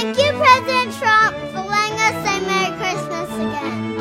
Thank you, President Trump, for letting us say Merry Christmas again.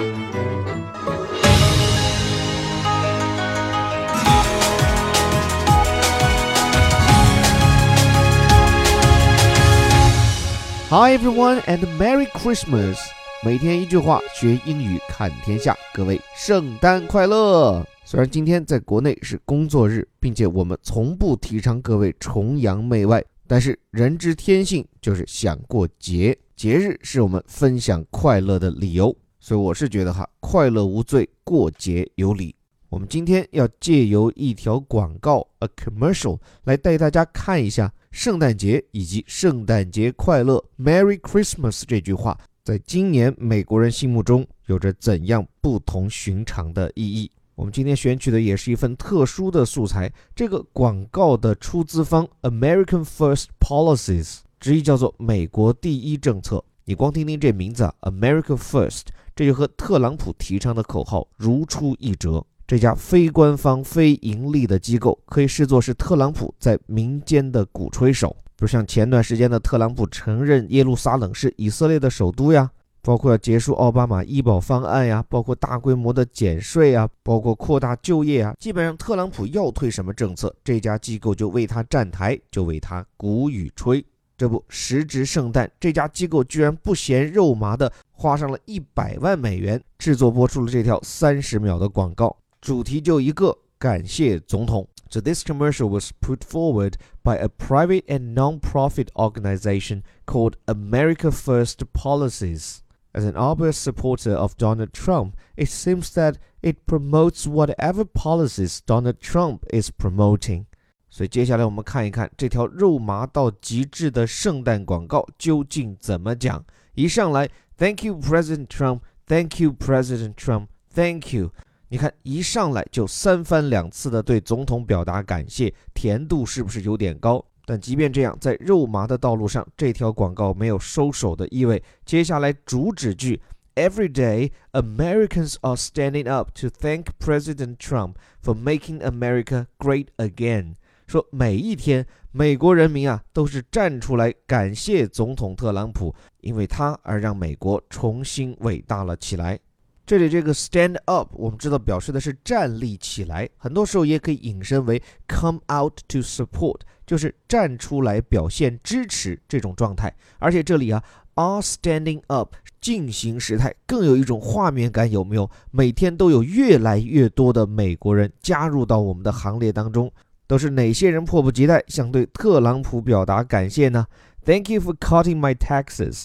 Hi everyone and Merry Christmas！每天一句话，学英语看天下。各位，圣诞快乐！虽然今天在国内是工作日，并且我们从不提倡各位崇洋媚外， 但是人之天性就是想过节，节日是我们分享快乐的理由。所以我是觉得哈，快乐无罪，过节有理。我们今天要借由一条广告，a commercial，来带大家看一下圣诞节以及圣诞节快乐，Merry Christmas 这句话，在今年美国人心目中有着怎样不同寻常的意义。我们今天选取的也是一份特殊的素材，这个广告的出资方 American First Policies，直译叫做美国第一政策。你光听听这名字啊，America First，这就和特朗普提倡的口号如出一辙。这家非官方、非盈利的机构可以视作是特朗普在民间的鼓吹手，比如像前段时间的特朗普承认耶路撒冷是以色列的首都呀，包括要结束奥巴马医保方案呀，包括大规模的减税啊，包括扩大就业啊，基本上特朗普要推什么政策，这家机构就为他站台，就为他鼓与吹。这不，时值圣诞，这家机构居然不嫌肉麻的花上了一百万美元制作播出了这条三十秒的广告。主题就一个，感谢总统。So this commercial was put forward by a private and non-profit organization called America First Policies. As an obvious supporter of Donald Trump, it seems that it promotes whatever policies Donald Trump is promoting. 所以接下来我们看一看这条肉麻到极致的圣诞广告究竟怎么讲。一上来，Thank you, President Trump. Thank you, President Trump. Thank you. 你看，一上来就三番两次的对总统表达感谢，甜度是不是有点高？但即便这样，在肉麻的道路上，这条广告没有收手的意味。接下来主旨句：Every day, Americans are standing up to thank President Trump for making America great again。说每一天，美国人民啊都是站出来感谢总统特朗普，因为他而让美国重新伟大了起来。这里这个 stand up，我们知道表示的是站立起来，很多时候也可以引申为 come out to support，就是站出来表现支持这种状态。而且这里啊，are standing up 进行时态更有一种画面感，有没有？每天都有越来越多的美国人加入到我们的行列当中，都是哪些人迫不及待想对特朗普表达感谢呢？Thank you for cutting my taxes。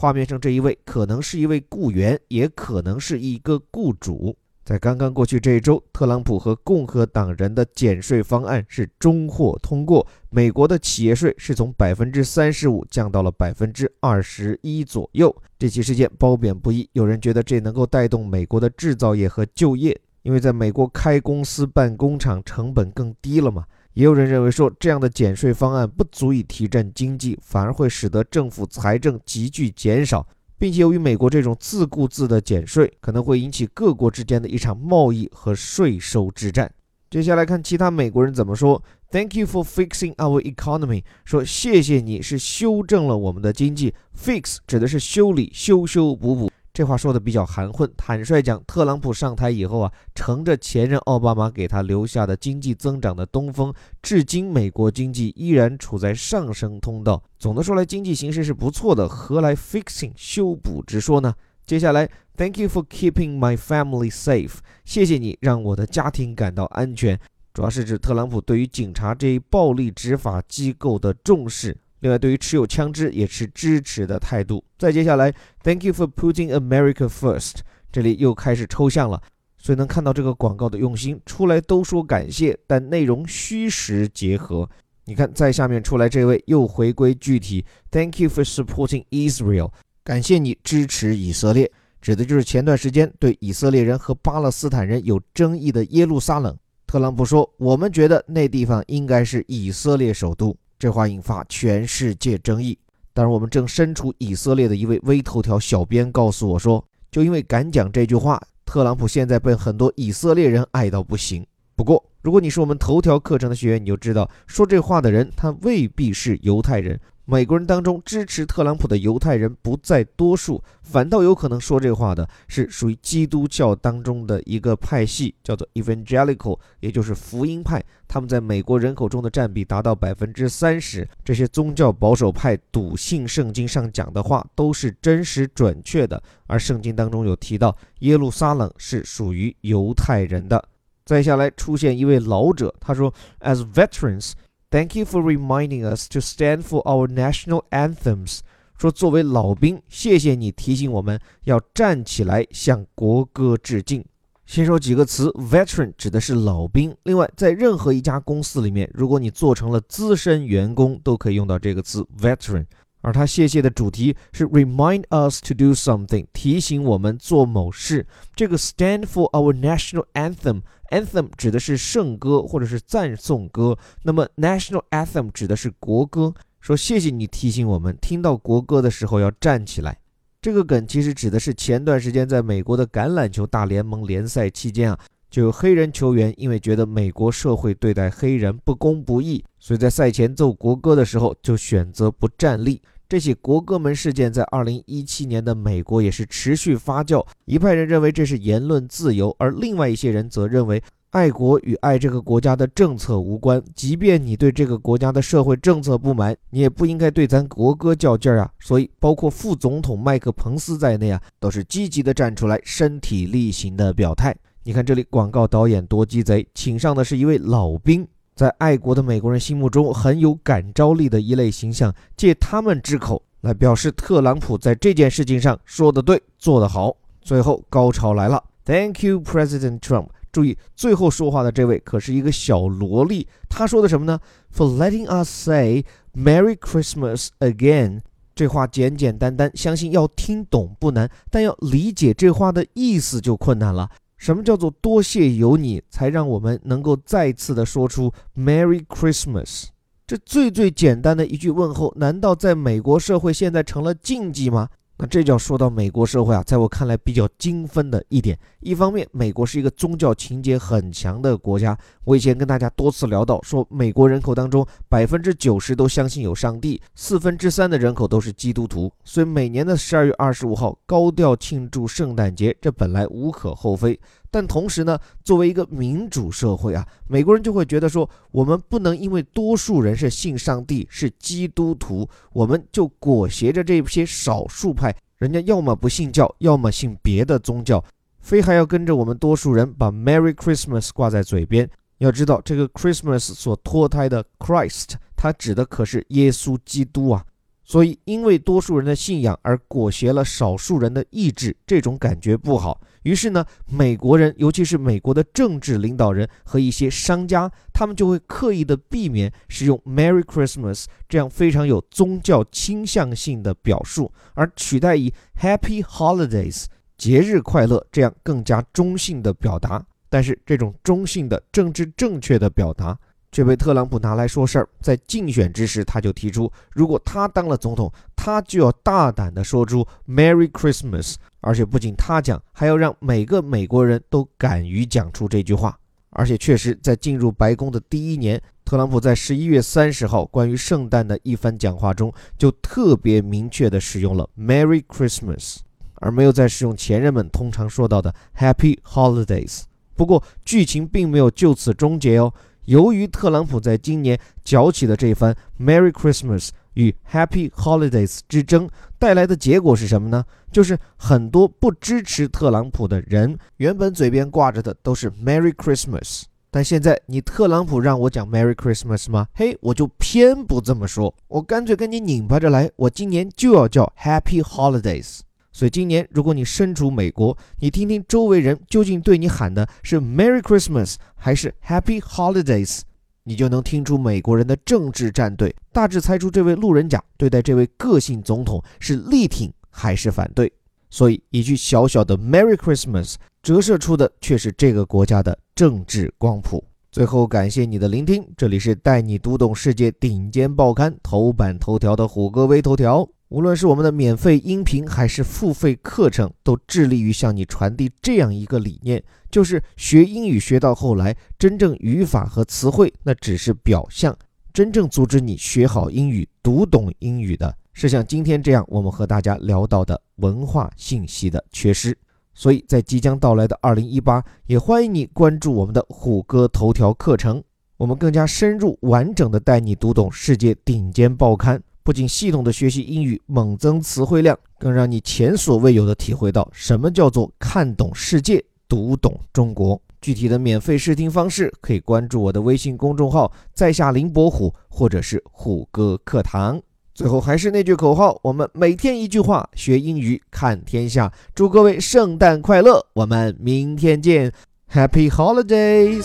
画面上这一位可能是一位雇员，也可能是一个雇主。在刚刚过去这一周，特朗普和共和党人的减税方案是中获通过，美国的企业税是从百分之三十五降到了百分之二十一左右。这起事件褒贬不一，有人觉得这能够带动美国的制造业和就业，因为在美国开公司办工厂成本更低了嘛。也有人认为说，这样的减税方案不足以提振经济，反而会使得政府财政急剧减少，并且由于美国这种自顾自的减税，可能会引起各国之间的一场贸易和税收之战。接下来看其他美国人怎么说：“Thank you for fixing our economy。”说谢谢你是修正了我们的经济。Fix 指的是修理、修修补补。这话说的比较含混。坦率讲，特朗普上台以后啊，乘着前任奥巴马给他留下的经济增长的东风，至今美国经济依然处在上升通道。总的说来，经济形势是不错的，何来 fixing 修补之说呢？接下来，Thank you for keeping my family safe。谢谢你让我的家庭感到安全。主要是指特朗普对于警察这一暴力执法机构的重视。另外，对于持有枪支也持支持的态度。再接下来，Thank you for putting America first。这里又开始抽象了，所以能看到这个广告的用心。出来都说感谢，但内容虚实结合。你看，在下面出来这位又回归具体，Thank you for supporting Israel。感谢你支持以色列，指的就是前段时间对以色列人和巴勒斯坦人有争议的耶路撒冷。特朗普说：“我们觉得那地方应该是以色列首都。”这话引发全世界争议。当然，我们正身处以色列的一位微头条小编告诉我说，就因为敢讲这句话，特朗普现在被很多以色列人爱到不行。不过，如果你是我们头条课程的学员，你就知道，说这话的人他未必是犹太人。美国人当中支持特朗普的犹太人不在多数，反倒有可能说这话的是属于基督教当中的一个派系，叫做 Evangelical，也就是福音派。他们在美国人口中的占比达到百分之三十。这些宗教保守派笃信圣经上讲的话都是真实准确的，而圣经当中有提到耶路撒冷是属于犹太人的。再下来出现一位老者，他说：“As veterans。” Thank you for reminding us to stand for our national anthems。说作为老兵，谢谢你提醒我们要站起来向国歌致敬。先说几个词，veteran 指的是老兵。另外，在任何一家公司里面，如果你做成了资深员工，都可以用到这个词 veteran。而他谢谢的主题是 remind us to do something，提醒我们做某事。这个 stand for our national anthem，anthem 指的是圣歌或者是赞颂歌，那么 national anthem 指的是国歌。说谢谢你提醒我们，听到国歌的时候要站起来。这个梗其实指的是前段时间在美国的橄榄球大联盟联赛期间啊。就有黑人球员因为觉得美国社会对待黑人不公不义，所以在赛前奏国歌的时候就选择不站立。这起国歌门事件在2017年的美国也是持续发酵。一派人认为这是言论自由，而另外一些人则认为爱国与爱这个国家的政策无关。即便你对这个国家的社会政策不满，你也不应该对咱国歌较劲儿啊！所以，包括副总统麦克彭斯在内啊，都是积极的站出来，身体力行的表态。你看这里，广告导演多鸡贼，请上的是一位老兵，在爱国的美国人心目中很有感召力的一类形象，借他们之口来表示特朗普在这件事情上说的对，做得好。最后高潮来了，Thank you, President Trump。注意，最后说话的这位可是一个小萝莉，他说的什么呢？For letting us say Merry Christmas again。这话简简单单，相信要听懂不难，但要理解这话的意思就困难了。什么叫做多谢有你，才让我们能够再次的说出 Merry Christmas？这最最简单的一句问候，难道在美国社会现在成了禁忌吗？那这就要说到美国社会啊，在我看来比较精分的一点。一方面，美国是一个宗教情节很强的国家。我以前跟大家多次聊到，说美国人口当中百分之九十都相信有上帝，四分之三的人口都是基督徒，所以每年的十二月二十五号高调庆祝圣诞节，这本来无可厚非。但同时呢，作为一个民主社会啊，美国人就会觉得说，我们不能因为多数人是信上帝、是基督徒，我们就裹挟着这些少数派，人家要么不信教，要么信别的宗教，非还要跟着我们多数人把 Merry Christmas 挂在嘴边。要知道，这个 Christmas 所脱胎的 Christ，它指的可是耶稣基督啊。所以，因为多数人的信仰而裹挟了少数人的意志，这种感觉不好。于是呢，美国人，尤其是美国的政治领导人和一些商家，他们就会刻意的避免使用 “Merry Christmas” 这样非常有宗教倾向性的表述，而取代以 “Happy Holidays” 节日快乐这样更加中性的表达。但是，这种中性的政治正确的表达。却被特朗普拿来说事儿，在竞选之时，他就提出，如果他当了总统，他就要大胆地说出 “Merry Christmas”，而且不仅他讲，还要让每个美国人都敢于讲出这句话。而且确实，在进入白宫的第一年，特朗普在十一月三十号关于圣诞的一番讲话中，就特别明确地使用了 “Merry Christmas”，而没有再使用前人们通常说到的 “Happy Holidays”。不过，剧情并没有就此终结哦。由于特朗普在今年搅起的这番 “Merry Christmas” 与 “Happy Holidays” 之争，带来的结果是什么呢？就是很多不支持特朗普的人，原本嘴边挂着的都是 “Merry Christmas”，但现在你特朗普让我讲 “Merry Christmas” 吗？嘿，我就偏不这么说，我干脆跟你拧巴着来，我今年就要叫 “Happy Holidays”。所以今年，如果你身处美国，你听听周围人究竟对你喊的是 “Merry Christmas” 还是 “Happy Holidays”，你就能听出美国人的政治战队，大致猜出这位路人甲对待这位个性总统是力挺还是反对。所以一句小小的 “Merry Christmas” 折射出的却是这个国家的政治光谱。最后，感谢你的聆听，这里是带你读懂世界顶尖报刊头版头条的虎哥微头条。无论是我们的免费音频还是付费课程，都致力于向你传递这样一个理念：就是学英语学到后来，真正语法和词汇那只是表象，真正阻止你学好英语、读懂英语的，是像今天这样我们和大家聊到的文化信息的缺失。所以在即将到来的二零一八，也欢迎你关注我们的虎哥头条课程，我们更加深入完整的带你读懂世界顶尖报刊，不仅系统的学习英语，猛增词汇量，更让你前所未有的体会到什么叫做看懂世界，读懂中国。具体的免费试听方式，可以关注我的微信公众号“在下林伯虎”或者是虎哥课堂。最后还是那句口号，我们每天一句话，学英语看天下。祝各位圣诞快乐，我们明天见，Happy Holidays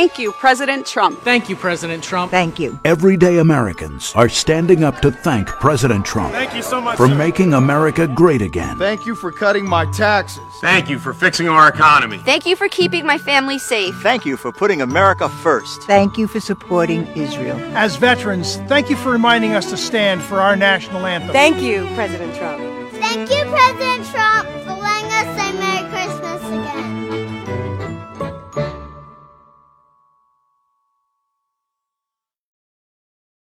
Holidays！Thank you, President Trump. Thank you, President Trump. Thank you. Everyday Americans are standing up to thank President Trump Thank you so much. for sir. making America great again. Thank you for cutting my taxes. Thank you for fixing our economy. Thank you for keeping my family safe. Thank you for putting America first. Thank you for supporting Israel. As veterans, thank you for reminding us to stand for our national anthem. Thank you, President Trump. Thank you, President Trump.